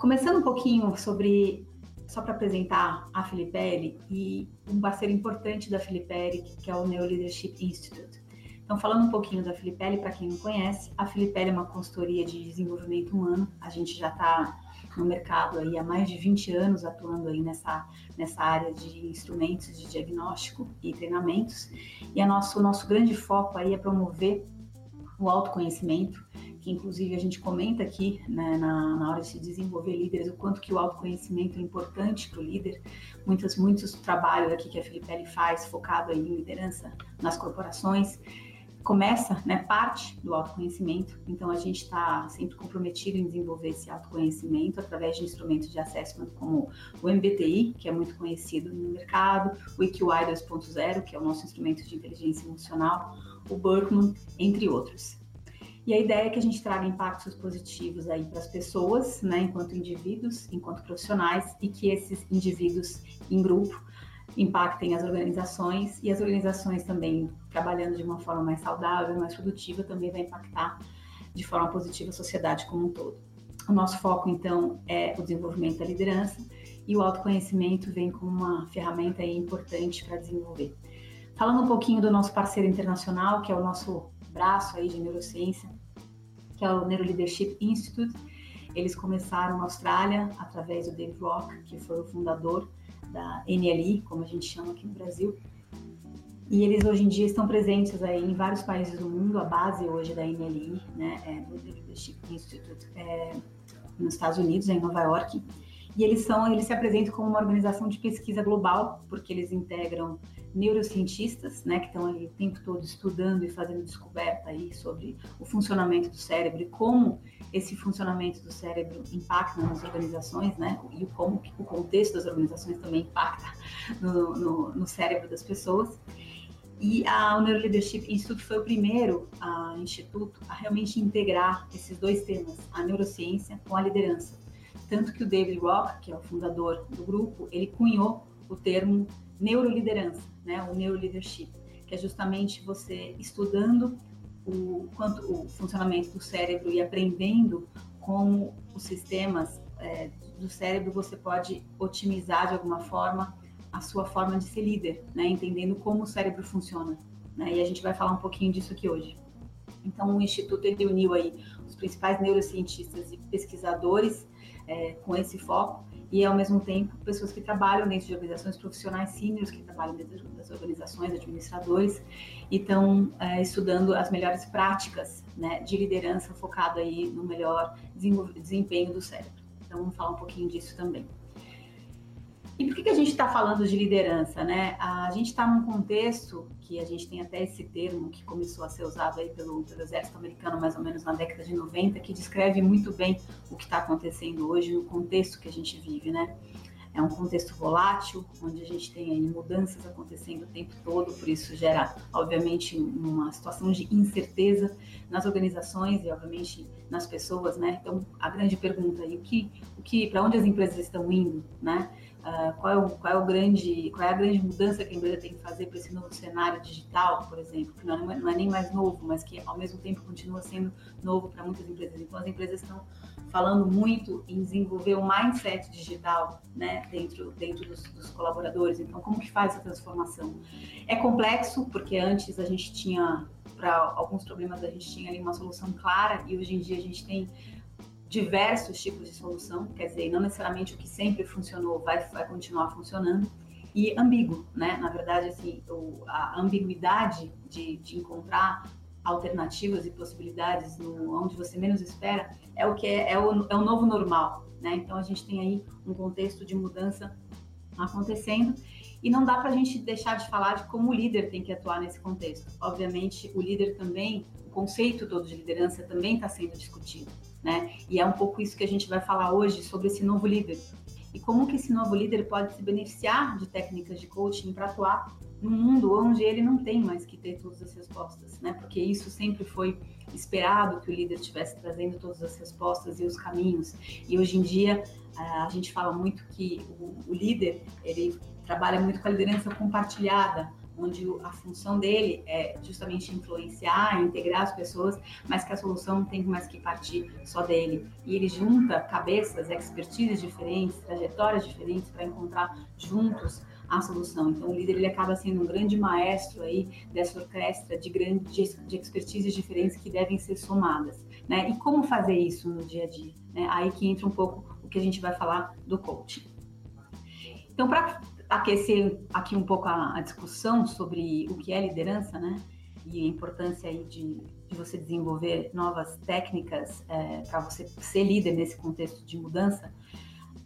Começando um pouquinho sobre, só para apresentar a Filipelli e um parceiro importante da Filipelli, que é o Neo Leadership Institute. Então, falando um pouquinho da Filipelli, para quem não conhece, a Filipelli é uma consultoria de desenvolvimento humano. A gente já está no mercado aí há mais de 20 anos atuando aí nessa, nessa área de instrumentos de diagnóstico e treinamentos. E a nosso, o nosso grande foco aí é promover o autoconhecimento que inclusive a gente comenta aqui né, na, na, hora de se desenvolver líderes, o quanto que o autoconhecimento é importante para o líder. Muitos, muitos trabalhos aqui que a Filipelli faz focado em liderança nas corporações começa, né, parte do autoconhecimento. Então a gente está sempre comprometido em desenvolver esse autoconhecimento através de instrumentos de assessment como o MBTI, que é muito conhecido no mercado, o EQI 2.0, que é o nosso instrumento de inteligência emocional, o Berkman, entre outros. E a ideia é que a gente traga impactos positivos aí para as pessoas, né, enquanto indivíduos, enquanto profissionais, e que esses indivíduos em grupo impactem as organizações e as organizações também trabalhando de uma forma mais saudável, mais produtiva, também vai impactar de forma positiva a sociedade como um todo. O nosso foco, então, é o desenvolvimento da liderança e o autoconhecimento vem como uma ferramenta importante para desenvolver. Falando um pouquinho do nosso parceiro internacional, que é o nosso braço aí de neurociência, que é o Neuro Leadership Institute. Eles começaram na Austrália através do Dave Rock, que foi o fundador da NLI, como a gente chama aqui no Brasil. E eles hoje em dia estão presentes aí em vários países do mundo. A base hoje da NLI, né, é do Leadership Institute, é, nos Estados Unidos, em Nova York. E eles são, eles se apresentam como uma organização de pesquisa global, porque eles integram neurocientistas, né, que estão ali o tempo todo estudando e fazendo descoberta aí sobre o funcionamento do cérebro e como esse funcionamento do cérebro impacta nas organizações, né, e como o contexto das organizações também impacta no, no, no cérebro das pessoas. E a Neuroleadership Institute foi o primeiro a, instituto a realmente integrar esses dois temas, a neurociência com a liderança. Tanto que o David Rock, que é o fundador do grupo, ele cunhou o termo neuroliderança, né, o neuroleadership, que é justamente você estudando o quanto o funcionamento do cérebro e aprendendo como os sistemas é, do cérebro você pode otimizar de alguma forma a sua forma de ser líder, né, entendendo como o cérebro funciona. Né, e a gente vai falar um pouquinho disso aqui hoje. Então, o Instituto ele uniu aí os principais neurocientistas e pesquisadores é, com esse foco e, ao mesmo tempo, pessoas que trabalham dentro de organizações profissionais seniors, que trabalham dentro das organizações, administradores, e estão é, estudando as melhores práticas né, de liderança focado aí no melhor desempenho do cérebro. Então, vamos falar um pouquinho disso também. E por que, que a gente está falando de liderança, né? A gente está num contexto que a gente tem até esse termo que começou a ser usado aí pelo, pelo exército americano mais ou menos na década de 90, que descreve muito bem o que está acontecendo hoje no contexto que a gente vive, né? É um contexto volátil, onde a gente tem aí mudanças acontecendo o tempo todo, por isso gera, obviamente, uma situação de incerteza nas organizações e, obviamente, nas pessoas, né? Então, a grande pergunta aí, o que, o que, para onde as empresas estão indo, né? Uh, qual, é o, qual, é o grande, qual é a grande mudança que a empresa tem que fazer para esse novo cenário digital, por exemplo, que não é, não é, nem mais novo, mas que ao mesmo tempo continua sendo novo para muitas empresas. Então as empresas estão falando muito em desenvolver um mindset digital, né, dentro, dentro dos, dos colaboradores. Então como que faz essa transformação? É complexo porque antes a gente tinha para alguns problemas a gente tinha ali uma solução clara e hoje em dia a gente tem diversos tipos de solução, quer dizer, não necessariamente o que sempre funcionou vai, vai continuar funcionando, e ambíguo, né? Na verdade, assim, o, a ambiguidade de, de encontrar alternativas e possibilidades no onde você menos espera é o que é, é, o, é o novo normal, né? Então a gente tem aí um contexto de mudança acontecendo e não dá para a gente deixar de falar de como o líder tem que atuar nesse contexto. Obviamente, o líder também, o conceito todo de liderança também está sendo discutido né? E é um pouco isso que a gente vai falar hoje sobre esse novo líder. E como que esse novo líder pode se beneficiar de técnicas de coaching para atuar num mundo onde ele não tem mais que ter todas as respostas, né? Porque isso sempre foi esperado que o líder estivesse trazendo todas as respostas e os caminhos. E hoje em dia a gente fala muito que o, líder ele trabalha muito com a liderança compartilhada, onde a função dele é justamente influenciar, integrar as pessoas, mas que a solução não tem mais que partir só dele. E ele junta cabeças, expertises diferentes, trajetórias diferentes para encontrar juntos a solução. Então, o líder ele acaba sendo um grande maestro aí dessa orquestra de grandes de expertises diferentes que devem ser somadas, né? E como fazer isso no dia a dia? Né? Aí que entra um pouco o que a gente vai falar do coaching. Então, para aquecer aqui um pouco a, a, discussão sobre o que é liderança, né? E a importância aí de, de você desenvolver novas técnicas é, para você ser líder nesse contexto de mudança,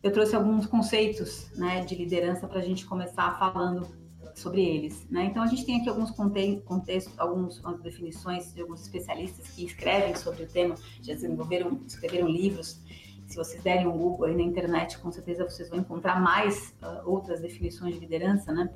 eu trouxe alguns conceitos né, de liderança para a gente começar falando sobre eles. Né? Então, a gente tem aqui alguns contextos, algumas definições de alguns especialistas que escrevem sobre o tema, já desenvolveram, escreveram livros se vocês derem um Google aí na internet, com certeza vocês vão encontrar mais uh, outras definições de liderança, né?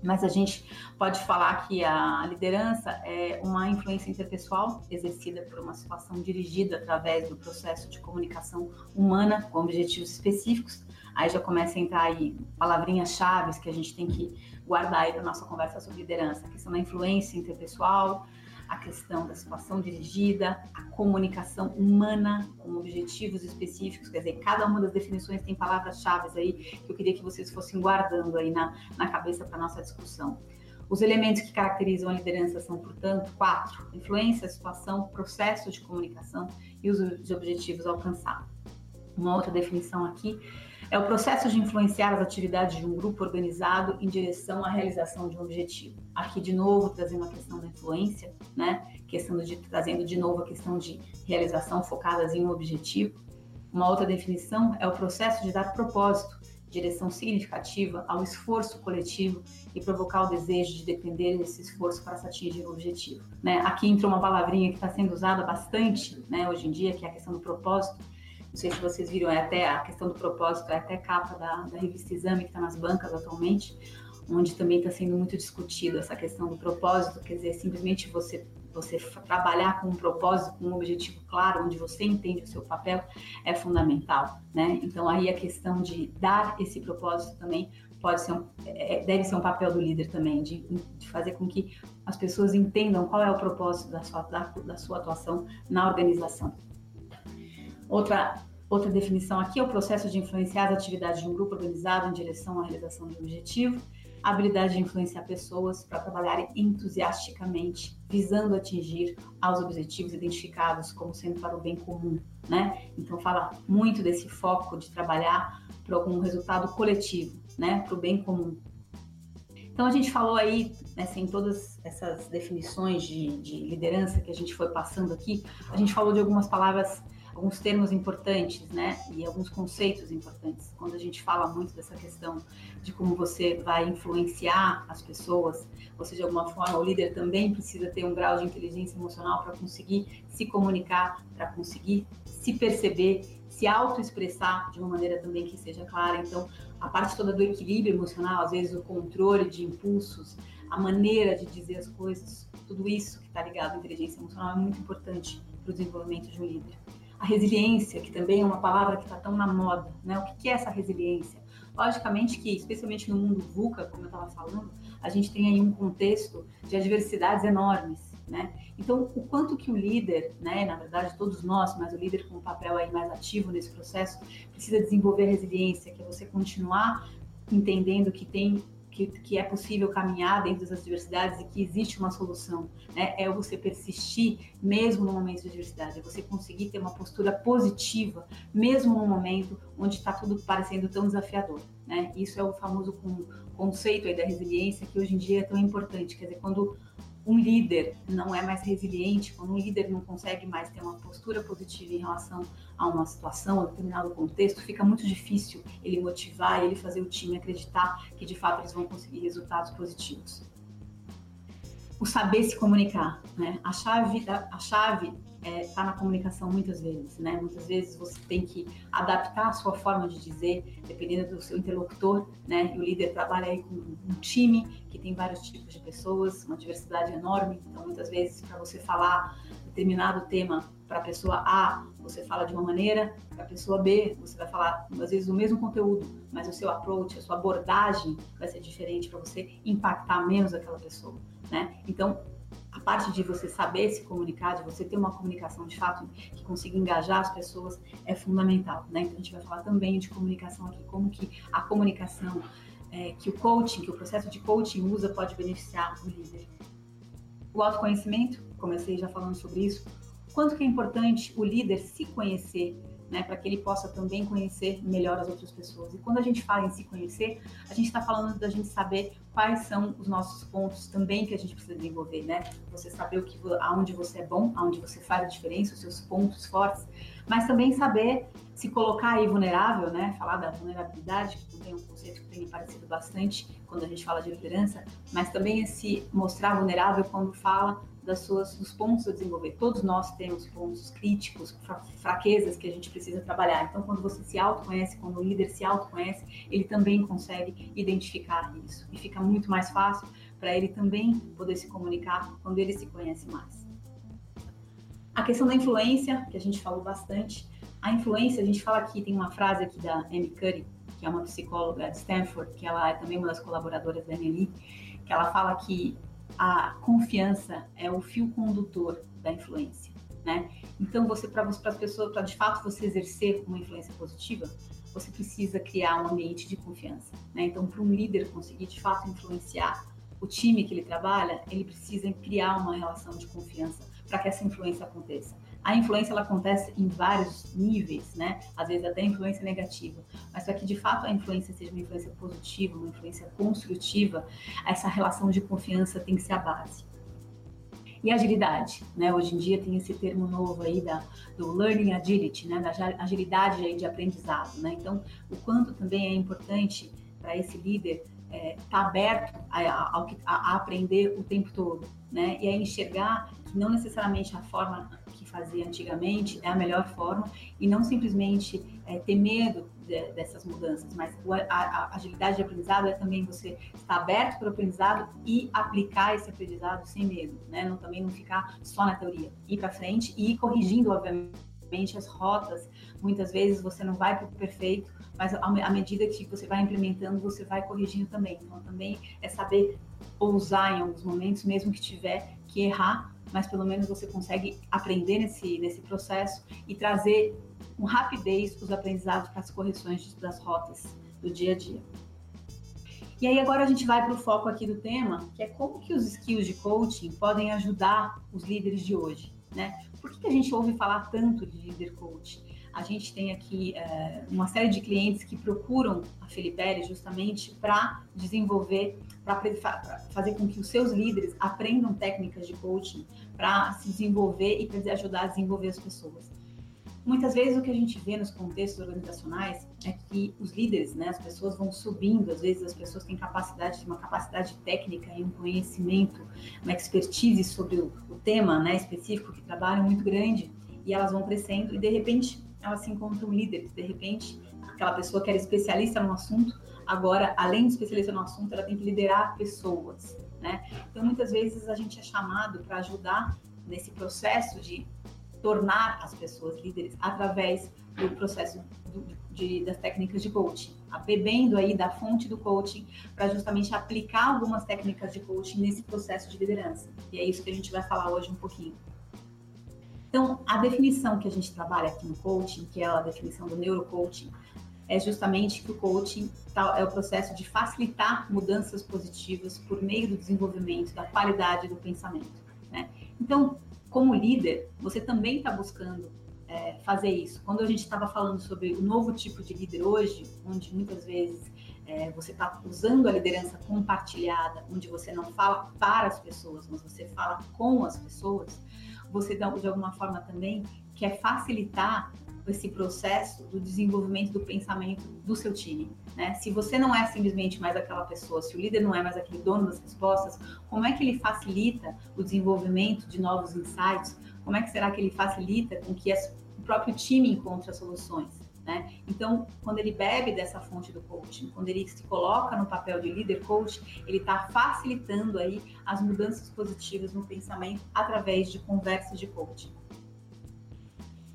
Mas a gente pode falar que a liderança é uma influência interpessoal exercida por uma situação dirigida através do processo de comunicação humana com objetivos específicos. Aí já começa a entrar aí palavrinhas-chave que a gente tem que guardar aí para nossa conversa sobre liderança, a questão da influência interpessoal, a questão da situação dirigida, a comunicação humana com objetivos específicos, quer dizer, cada uma das definições tem palavras-chave aí que eu queria que vocês fossem guardando aí na, na cabeça para nossa discussão. Os elementos que caracterizam a liderança são, portanto, quatro: influência, situação, processo de comunicação e os objetivos alcançados. Uma outra definição aqui é o processo de influenciar as atividades de um grupo organizado em direção à realização de um objetivo. Aqui, de novo, trazendo a questão da influência, né? Questão de, trazendo de novo a questão de realização focadas em um objetivo. Uma outra definição é o processo de dar propósito, direção significativa ao esforço coletivo e provocar o desejo de depender desse esforço para se atingir o objetivo. Né? Aqui entra uma palavrinha que está sendo usada bastante né, hoje em dia, que é a questão do propósito, não sei se vocês viram, é até a questão do propósito, é até capa da, da revista Exame, que está nas bancas atualmente, onde também está sendo muito discutido essa questão do propósito, quer dizer, simplesmente você você trabalhar com um propósito, com um objetivo claro, onde você entende o seu papel, é fundamental, né? Então aí a questão de dar esse propósito também pode ser um, é, deve ser um papel do líder também, de, de, fazer com que as pessoas entendam qual é o propósito da sua, da, da sua atuação na organização. Outra, outra definição aqui é o processo de influenciar as atividades de um grupo organizado em direção à realização de um objetivo, a habilidade de influenciar pessoas para trabalharem entusiasticamente, visando atingir aos objetivos identificados como sendo para o bem comum, né? Então fala muito desse foco de trabalhar para algum resultado coletivo, né? Para o bem comum. Então a gente falou aí, assim, todas essas definições de, de liderança que a gente foi passando aqui, a gente falou de algumas palavras alguns termos importantes, né? E alguns conceitos importantes. Quando a gente fala muito dessa questão de como você vai influenciar as pessoas, você de alguma forma, o líder também precisa ter um grau de inteligência emocional para conseguir se comunicar, para conseguir se perceber, se autoexpressar de uma maneira também que seja clara. Então, a parte toda do equilíbrio emocional, às vezes o controle de impulsos, a maneira de dizer as coisas, tudo isso que está ligado à inteligência emocional é muito importante para o desenvolvimento de um líder a resiliência, que também é uma palavra que está tão na moda, né? O que é essa resiliência? Logicamente que, especialmente no mundo VUCA, como eu estava falando, a gente tem aí um contexto de adversidades enormes, né? Então, o quanto que o líder, né, na verdade todos nós, mas o líder com um papel aí mais ativo nesse processo, precisa desenvolver resiliência, que é você continuar entendendo que tem que, que, é possível caminhar dentro das adversidades e que existe uma solução. Né? É você persistir mesmo no momento de adversidade, é você conseguir ter uma postura positiva, mesmo no momento onde está tudo parecendo tão desafiador. Né? Isso é o famoso conceito da resiliência que hoje em dia é tão importante. Quer dizer, quando um líder não é mais resiliente, quando um líder não consegue mais ter uma postura positiva em relação a uma situação, a determinado contexto, fica muito difícil ele motivar, ele fazer o time acreditar que de fato eles vão conseguir resultados positivos. O saber se comunicar, né? A chave da, a chave está é, tá na comunicação muitas vezes, né? Muitas vezes você tem que adaptar a sua forma de dizer, dependendo do seu interlocutor, né? E o líder trabalha aí com um time tem vários tipos de pessoas, uma diversidade enorme, então muitas vezes para você falar determinado tema para a pessoa A, você fala de uma maneira, para a pessoa B, você vai falar às vezes o mesmo conteúdo, mas o seu approach, a sua abordagem vai ser diferente para você impactar menos aquela pessoa, né? Então, a parte de você saber se comunicar, de você ter uma comunicação de fato que consiga engajar as pessoas é fundamental, né? Então a gente vai falar também de comunicação aqui, como que a comunicação, é, que o coaching, que o processo de coaching usa pode beneficiar o líder. O autoconhecimento, comecei já falando sobre isso, quanto que é importante o líder se conhecer, né, para que ele possa também conhecer melhor as outras pessoas. E quando a gente fala em se conhecer, a gente está falando da gente saber quais são os nossos pontos também que a gente precisa desenvolver, né? Você saber o que, aonde você é bom, aonde você faz a diferença, os seus pontos fortes, mas também saber se colocar aí vulnerável, né? Falar da vulnerabilidade, que também é um conceito que tem parecido bastante quando a gente fala de liderança, mas também esse mostrar vulnerável quando fala das suas, dos pontos a desenvolver. Todos nós temos pontos críticos, fraquezas que a gente precisa trabalhar. Então, quando você se autoconhece, quando o líder se autoconhece, ele também consegue identificar isso. E fica muito mais fácil para ele também poder se comunicar quando ele se conhece mais. A questão da influência, que a gente falou bastante. A influência, a gente fala aqui, tem uma frase aqui da Amy Curry, que é uma psicóloga de Stanford, que ela é também uma das colaboradoras da NLI, que ela fala que a confiança é o fio condutor da influência, né? Então, você para as pessoas, para de fato você exercer uma influência positiva, você precisa criar um ambiente de confiança, né? Então, para um líder conseguir de fato influenciar o time que ele trabalha, ele precisa criar uma relação de confiança para que essa influência aconteça. A influência ela acontece em vários níveis, né? Às vezes até influência negativa, mas para que de fato a influência seja uma influência positiva, uma influência construtiva, essa relação de confiança tem que ser a base. E agilidade, né? Hoje em dia tem esse termo novo aí da, do learning agility, né? Da agilidade aí de aprendizado, né? Então, o quanto também é importante para esse líder estar é, tá aberto a, a, a, aprender o tempo todo, né? E a enxergar que não necessariamente a forma fazia antigamente é a melhor forma e não simplesmente é, ter medo de, dessas mudanças, mas a, a, agilidade de aprendizado é também você estar aberto para o aprendizado e aplicar esse aprendizado sem medo, né? Não, também não ficar só na teoria, ir para frente e ir corrigindo, obviamente, as rotas. Muitas vezes você não vai para o perfeito, mas à medida que você vai implementando, você vai corrigindo também. Então, também é saber ousar em alguns momentos, mesmo que tiver que errar, mas pelo menos você consegue aprender nesse, nesse processo e trazer com rapidez os aprendizados para as correções das rotas do dia a dia. E aí agora a gente vai para o foco aqui do tema, que é como que os skills de coaching podem ajudar os líderes de hoje, né? Por que, que a gente ouve falar tanto de líder coach? A gente tem aqui é, uma série de clientes que procuram a Felipe justamente para desenvolver, para fazer com que os seus líderes aprendam técnicas de coaching para se desenvolver e para ajudar a desenvolver as pessoas. Muitas vezes o que a gente vê nos contextos organizacionais é que os líderes, né, as pessoas vão subindo, às vezes as pessoas têm capacidade, uma capacidade técnica e um conhecimento, uma expertise sobre o, o tema né, específico que trabalham muito grande e elas vão crescendo e de repente elas se encontram líderes, de repente aquela pessoa que era especialista no assunto, agora além de especialista no assunto, ela tem que liderar pessoas, né? Então muitas vezes a gente é chamado para ajudar nesse processo de tornar as pessoas líderes através do processo do, de, das técnicas de coaching, bebendo aí da fonte do coaching para justamente aplicar algumas técnicas de coaching nesse processo de liderança. E é isso que a gente vai falar hoje um pouquinho. Então, a definição que a gente trabalha aqui no coaching, que é a definição do neurocoaching, é justamente que o coaching é o processo de facilitar mudanças positivas por meio do desenvolvimento da qualidade do pensamento. Né? Então, como líder, você também está buscando é, fazer isso. Quando a gente estava falando sobre o novo tipo de líder hoje, onde muitas vezes é, você está usando a liderança compartilhada, onde você não fala para as pessoas, mas você fala com as pessoas, você de alguma forma também quer facilitar esse processo do desenvolvimento do pensamento do seu time. Né? Se você não é simplesmente mais aquela pessoa, se o líder não é mais aquele dono das respostas, como é que ele facilita o desenvolvimento de novos insights? Como é que será que ele facilita com que o próprio time encontre as soluções? Né? Então, quando ele bebe dessa fonte do coaching, quando ele se coloca no papel de líder coach, ele está facilitando aí as mudanças positivas no pensamento através de conversas de coaching.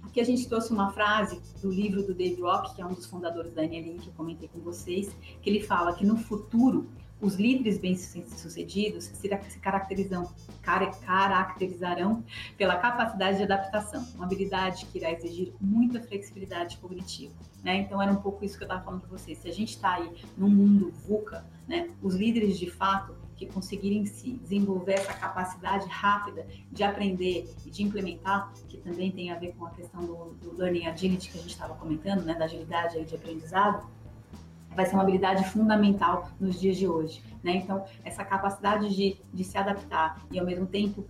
Aqui a gente trouxe uma frase do livro do Dave Rock, que é um dos fundadores da NLI, que eu comentei com vocês, que ele fala que no futuro os líderes bem-sucedidos se caracterizam, caracterizarão pela capacidade de adaptação, uma habilidade que irá exigir muita flexibilidade cognitiva. Né? Então, era um pouco isso que eu estava falando para vocês. Se a gente está aí num mundo VUCA, né, os líderes de fato que conseguirem se desenvolver essa capacidade rápida de aprender e de implementar, que também tem a ver com a questão do, do learning agility que a gente estava comentando, né, da agilidade aí de aprendizado, vai ser uma habilidade fundamental nos dias de hoje. Né? Então, essa capacidade de, de se adaptar e, ao mesmo tempo,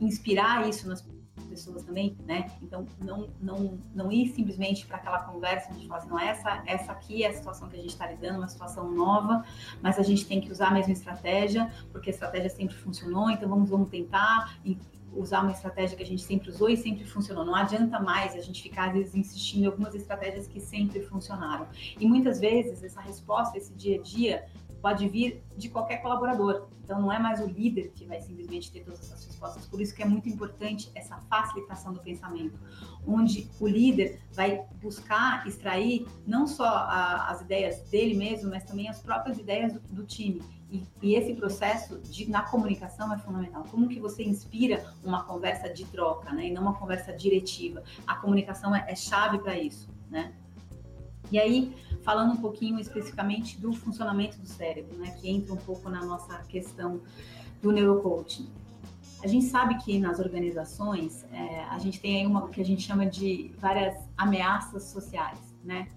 inspirar isso nas pessoas também, né? Então, não, não, não ir simplesmente para aquela conversa onde fala assim, não, essa, essa aqui é a situação que a gente está lidando, uma situação nova, mas a gente tem que usar a mesma estratégia, porque a estratégia sempre funcionou, então vamos, vamos tentar usar uma estratégia que a gente sempre usou e sempre funcionou. Não adianta mais a gente ficar, às vezes, insistindo em algumas estratégias que sempre funcionaram. E muitas vezes essa resposta, esse dia a dia, pode vir de qualquer colaborador. Então não é mais o líder que vai simplesmente ter todas essas respostas. Por isso que é muito importante essa facilitação do pensamento, onde o líder vai buscar extrair não só a, as ideias dele mesmo, mas também as próprias ideias do, do time. E, e, esse processo de, na comunicação é fundamental. Como que você inspira uma conversa de troca, né? E não uma conversa diretiva. A comunicação é, é chave para isso, né? E aí, falando um pouquinho especificamente do funcionamento do cérebro, né, que entra um pouco na nossa questão do neurocoaching. A gente sabe que nas organizações é, a gente tem aí uma que a gente chama de várias ameaças sociais, né?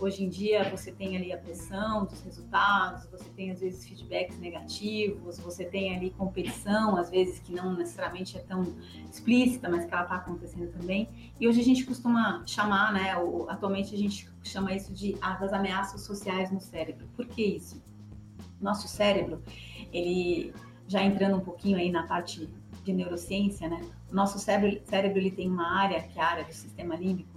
Hoje em dia você tem ali a pressão dos resultados, você tem às vezes feedbacks negativos, você tem ali competição, às vezes que não necessariamente é tão explícita, mas que ela está acontecendo também. E hoje a gente costuma chamar, né, atualmente a gente chama isso de as ameaças sociais no cérebro. Por que isso? Nosso cérebro, ele já entrando um pouquinho aí na parte de neurociência, né? O nosso cérebro, cérebro ele tem uma área, que é a área do sistema límbico,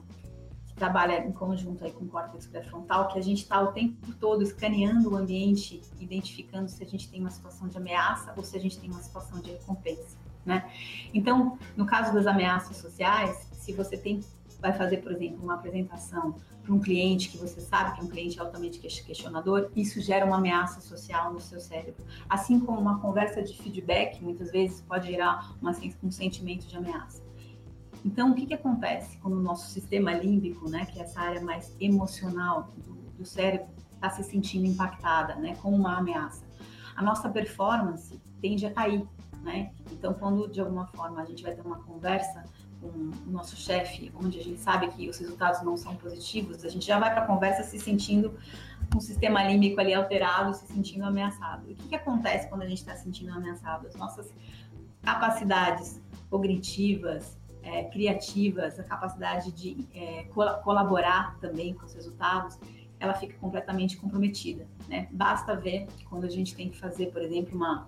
trabalha em conjunto aí com o córtex pré-frontal, que a gente está o tempo todo escaneando o ambiente, identificando se a gente tem uma situação de ameaça ou se a gente tem uma situação de recompensa, né? Então, no caso das ameaças sociais, se você tem vai fazer, por exemplo, uma apresentação para um cliente que você sabe que é um cliente altamente questionador, isso gera uma ameaça social no seu cérebro. Assim como uma conversa de feedback, muitas vezes pode gerar uma, um sentimento de ameaça. Então, o que, que acontece quando o nosso sistema límbico, né, que é essa área mais emocional do, do cérebro, está se sentindo impactada, né, com uma ameaça? A nossa performance tende a cair, né? Então, quando de alguma forma a gente vai ter uma conversa com o nosso chefe, onde a gente sabe que os resultados não são positivos, a gente já vai para a conversa se sentindo com o sistema límbico ali alterado, se sentindo ameaçado. E o que, que acontece quando a gente está se sentindo ameaçado? As nossas capacidades cognitivas, é, criativas, a capacidade de é, colaborar também com os resultados, ela fica completamente comprometida. Né? Basta ver quando a gente tem que fazer, por exemplo, uma,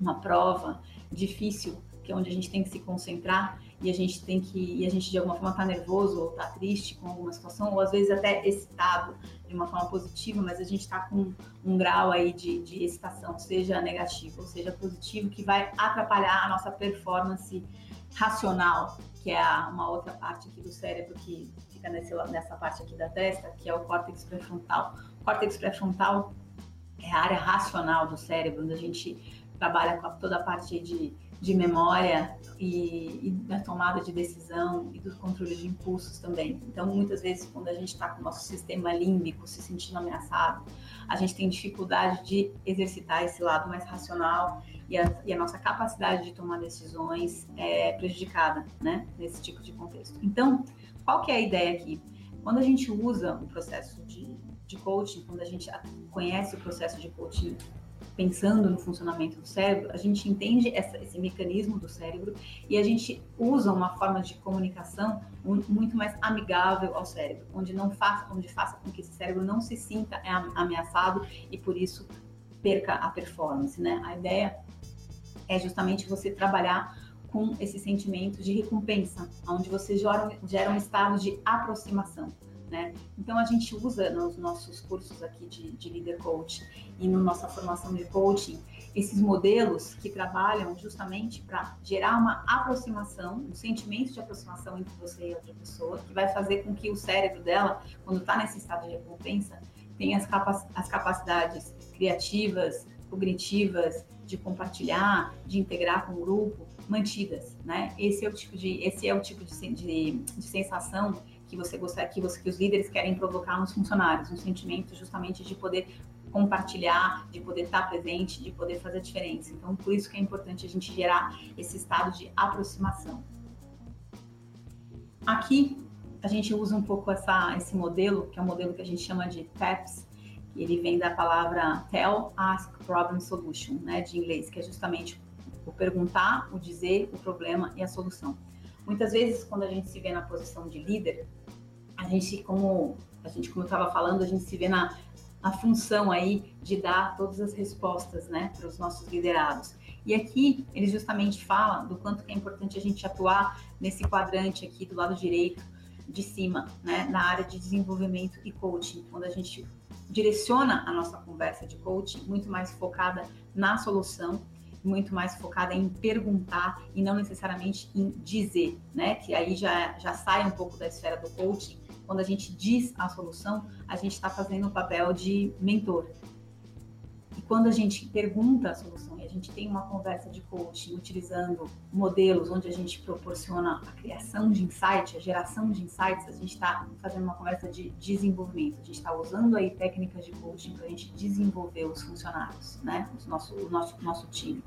uma prova difícil, que é onde a gente tem que se concentrar e a gente tem que e a gente de alguma forma está nervoso ou está triste com alguma situação ou às vezes até excitado de uma forma positiva, mas a gente está com um grau aí de, de excitação, seja negativo ou seja positivo, que vai atrapalhar a nossa performance racional, que é uma outra parte aqui do cérebro que fica nesse, nessa parte aqui da testa, que é o córtex pré-frontal. O córtex pré-frontal é a área racional do cérebro, onde a gente trabalha com toda a parte de, de memória e, e, da tomada de decisão e do controle de impulsos também. Então, muitas vezes, quando a gente está com o nosso sistema límbico se sentindo ameaçado, a gente tem dificuldade de exercitar esse lado mais racional e a, e a, nossa capacidade de tomar decisões é prejudicada, né, nesse tipo de contexto. Então, qual que é a ideia aqui? Quando a gente usa o processo de, de coaching, quando a gente conhece o processo de coaching pensando no funcionamento do cérebro, a gente entende essa, esse mecanismo do cérebro e a gente usa uma forma de comunicação muito mais amigável ao cérebro, onde não faça, onde faça com que esse cérebro não se sinta ameaçado e por isso perca a performance, né? A ideia é justamente você trabalhar com esse sentimento de recompensa, onde você gera, gera um estado de aproximação. Né? Então a gente usa nos nossos cursos aqui de, de líder coach e na nossa formação de coaching esses modelos que trabalham justamente para gerar uma aproximação, um sentimento de aproximação entre você e outra pessoa, que vai fazer com que o cérebro dela, quando está nesse estado de recompensa, tenha as, capac as capacidades criativas, cognitivas, de compartilhar, de integrar com o grupo, mantidas, né? Esse é o tipo de, esse é o tipo de, de, de sensação que você gostaria, que, você, que os líderes querem provocar nos funcionários, um sentimento justamente de poder compartilhar, de poder estar presente, de poder fazer a diferença. Então, por isso que é importante a gente gerar esse estado de aproximação. Aqui a gente usa um pouco essa, esse modelo, que é um modelo que a gente chama de TAPS, que ele vem da palavra Tell, Ask, Problem, Solution, né, de inglês, que é justamente o perguntar, o dizer, o problema e a solução. Muitas vezes, quando a gente se vê na posição de líder, a gente, como a gente, como estava falando, a gente se vê na, na função aí de dar todas as respostas, né, para os nossos liderados. E aqui ele justamente fala do quanto que é importante a gente atuar nesse quadrante aqui do lado direito de cima, né, na área de desenvolvimento e coaching, quando a gente direciona a nossa conversa de coaching muito mais focada na solução muito mais focada em perguntar e não necessariamente em dizer, né? Que aí já, já sai um pouco da esfera do coaching. Quando a gente diz a solução, a gente está fazendo o papel de mentor. E quando a gente pergunta a solução e a gente tem uma conversa de coaching utilizando modelos onde a gente proporciona a criação de insights, a geração de insights, a gente está fazendo uma conversa de desenvolvimento. A gente está usando aí técnicas de coaching para a gente desenvolver os funcionários, né? O nosso, o nosso, nosso time.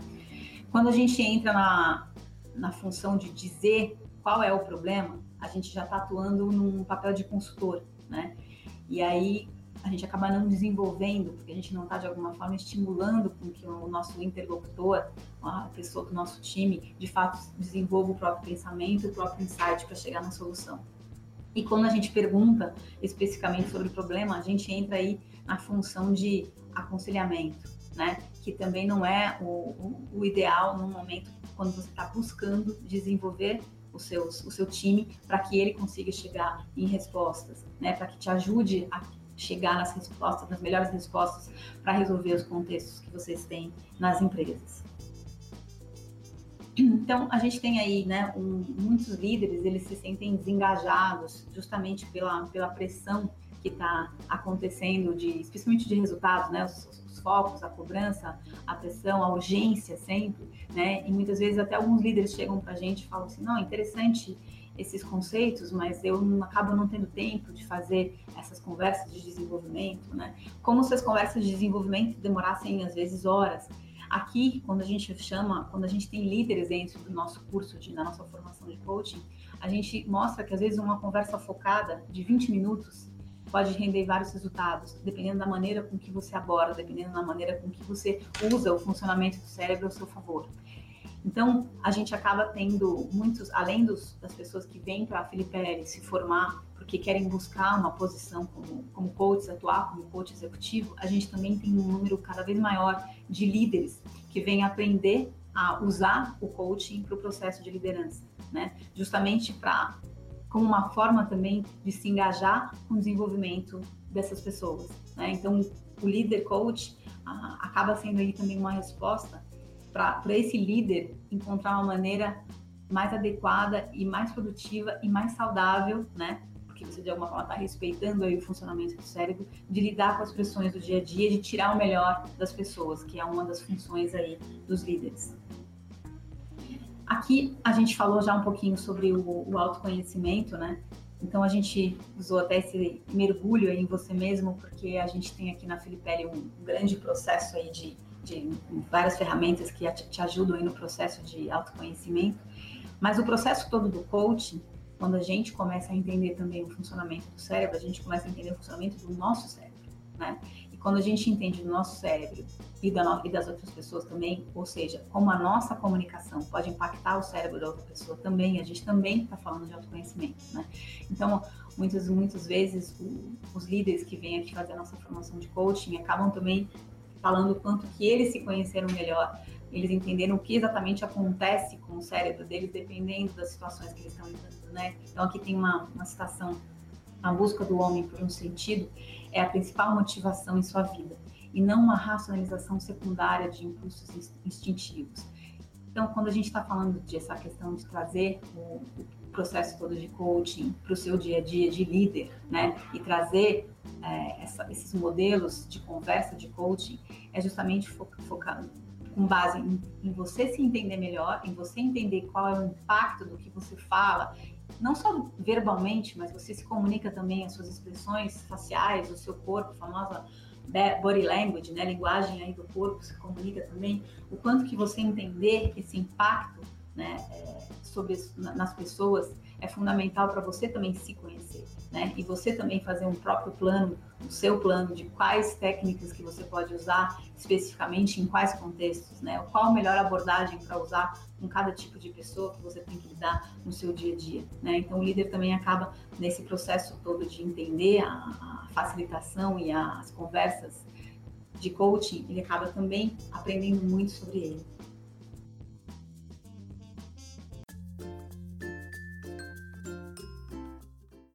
Quando a gente entra na, na função de dizer qual é o problema, a gente já está atuando num papel de consultor, né? E aí a gente acaba não desenvolvendo, porque a gente não está de alguma forma estimulando com que o nosso interlocutor, a pessoa do nosso time, de fato desenvolva o próprio pensamento, o próprio insight para chegar na solução. E quando a gente pergunta especificamente sobre o problema, a gente entra aí na função de aconselhamento, né? Que também não é o, o, o ideal no momento quando você está buscando desenvolver o, seus, o seu time para que ele consiga chegar em respostas, né? Para que te ajude a chegar nas respostas, nas melhores respostas para resolver os contextos que vocês têm nas empresas. Então, a gente tem aí, né, um, muitos líderes, eles se sentem desengajados justamente pela, pela pressão que está acontecendo, de, especialmente de resultados, né, os, os, focos, a cobrança, a pressão, a urgência sempre, né, e muitas vezes até alguns líderes chegam para a gente e falam assim, não, interessante esses conceitos, mas eu não, acabo não tendo tempo de fazer essas conversas de desenvolvimento, né? Como se as conversas de desenvolvimento demorassem às vezes horas. Aqui, quando a gente chama, quando a gente tem líderes dentro do nosso curso, de, da nossa formação de coaching, a gente mostra que às vezes uma conversa focada de 20 minutos pode render vários resultados, dependendo da maneira com que você aborda, dependendo da maneira com que você usa o funcionamento do cérebro ao seu favor. Então, a gente acaba tendo muitos, além dos, das pessoas que vêm para a Filipe se formar porque querem buscar uma posição como, como coach, atuar como coach executivo, a gente também tem um número cada vez maior de líderes que vêm aprender a usar o coaching para o processo de liderança, né? Justamente para como uma forma também de se engajar com o desenvolvimento dessas pessoas, né? Então, o líder coach ah, acaba sendo aí também uma resposta para esse líder encontrar uma maneira mais adequada e mais produtiva e mais saudável, né? Porque você de alguma forma está respeitando aí o funcionamento do cérebro, de lidar com as pressões do dia a dia, de tirar o melhor das pessoas, que é uma das funções aí dos líderes. Aqui a gente falou já um pouquinho sobre o, o autoconhecimento, né? Então a gente usou até esse mergulho em você mesmo, porque a gente tem aqui na Filipelli um grande processo aí de de várias ferramentas que te ajudam aí no processo de autoconhecimento. Mas o processo todo do coaching, quando a gente começa a entender também o funcionamento do cérebro, a gente começa a entender o funcionamento do nosso cérebro, né? Quando a gente entende do nosso cérebro e, da e das outras pessoas também, ou seja, como a nossa comunicação pode impactar o cérebro da outra pessoa também, a gente também está falando de autoconhecimento, né? Então, muitas, muitas vezes, o, os líderes que vêm aqui fazer a nossa formação de coaching acabam também falando o quanto que eles se conheceram melhor, eles entenderam o que exatamente acontece com o cérebro deles, dependendo das situações que eles estão lidando, né? Então aqui tem uma, uma citação a busca do homem por um sentido é a principal motivação em sua vida e não uma racionalização secundária de impulsos instintivos. Então, quando a gente está falando de essa questão de trazer o, processo todo de coaching para o seu dia a dia de líder, né, e trazer é, essa, esses modelos de conversa de coaching, é justamente fo focando com base em, em, você se entender melhor, em você entender qual é o impacto do que você fala, não só verbalmente, mas você se comunica também as suas expressões faciais, o seu corpo, a famosa body language, né, linguagem aí do corpo, se comunica também, o quanto que você entender esse impacto, né, é, sobre nas pessoas é fundamental para você também se conhecer, né? E você também fazer um próprio plano, o seu plano de quais técnicas que você pode usar especificamente em quais contextos, né? Qual a melhor abordagem para usar com cada tipo de pessoa que você tem que lidar no seu dia a dia, né? Então o líder também acaba nesse processo todo de entender a, a facilitação e as conversas de coaching, ele acaba também aprendendo muito sobre ele.